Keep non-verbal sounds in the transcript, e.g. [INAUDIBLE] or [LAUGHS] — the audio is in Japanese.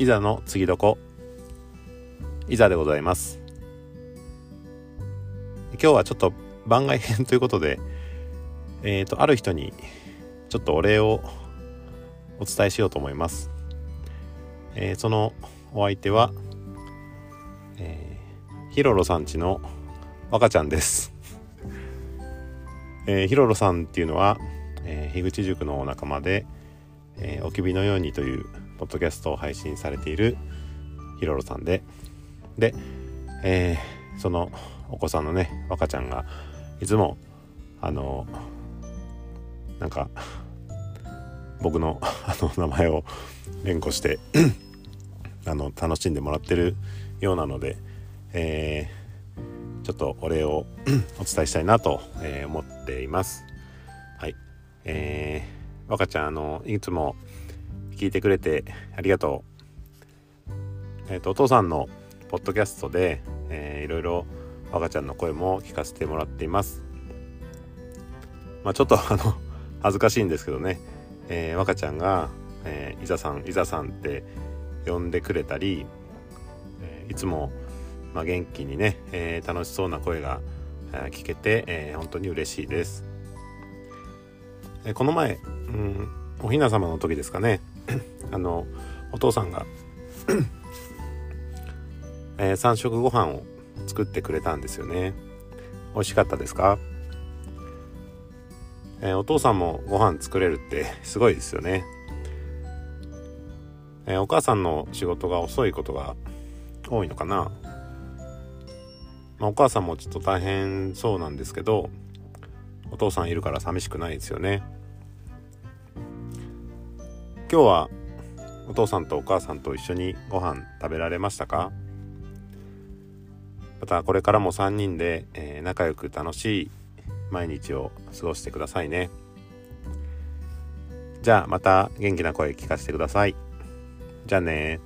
いざの次どこ？いざでございます。今日はちょっと番外編ということでえっ、ー、とある人にちょっとお礼をお伝えしようと思います、えー、そのお相手は、えー、ヒロロさんちの若ちゃんです。えー、ヒロロさんっていうのは、えー、樋口塾のお仲間で、えー、おきびのようにというポッドキャストを配信されているヒロロさんでで、えー、そのお子さんのね若ちゃんがいつもあのなんか僕の [LAUGHS] あの名前を連呼して [CLEARS THROAT] あの楽しんでもらってるようなので、えちょっとお礼を [CLEARS THROAT] お伝えしたいなと、えー、思っています。はい。えー、若ちゃん、あの、いつも聞いてくれてありがとう。えっ、ー、と、お父さんのポッドキャストで、えー、いろいろ若ちゃんの声も聞かせてもらっています。まあ、ちょっとあの、恥ずかしいんですけどね、えー、若ちゃんが、えー、いざさん、いざさんって呼んでくれたり、えー、いつもまあ、元気にね、えー、楽しそうな声が聞けて、えー、本当に嬉しいです。えー、この前、うん、おひな様の時ですかね。[CLEARS THROAT] あのお父さんが [CLEARS THROAT] えー、3食ご飯を作ってくれたんですよね。美味しかったですか、えー、お父さんもご飯作れるってすごいですよね、えー、お母さんの仕事が遅いことが多いのかな。まあ、お母さんもちょっと大変そうなんですけどお父さんいるから寂しくないですよね。今日はお父さんとお母さんと一緒にご飯食べられましたか？またこれからも3人で、えー、仲良く楽しい毎日を過ごしてくださいね。じゃあまた元気な声聞かせてください。じゃあね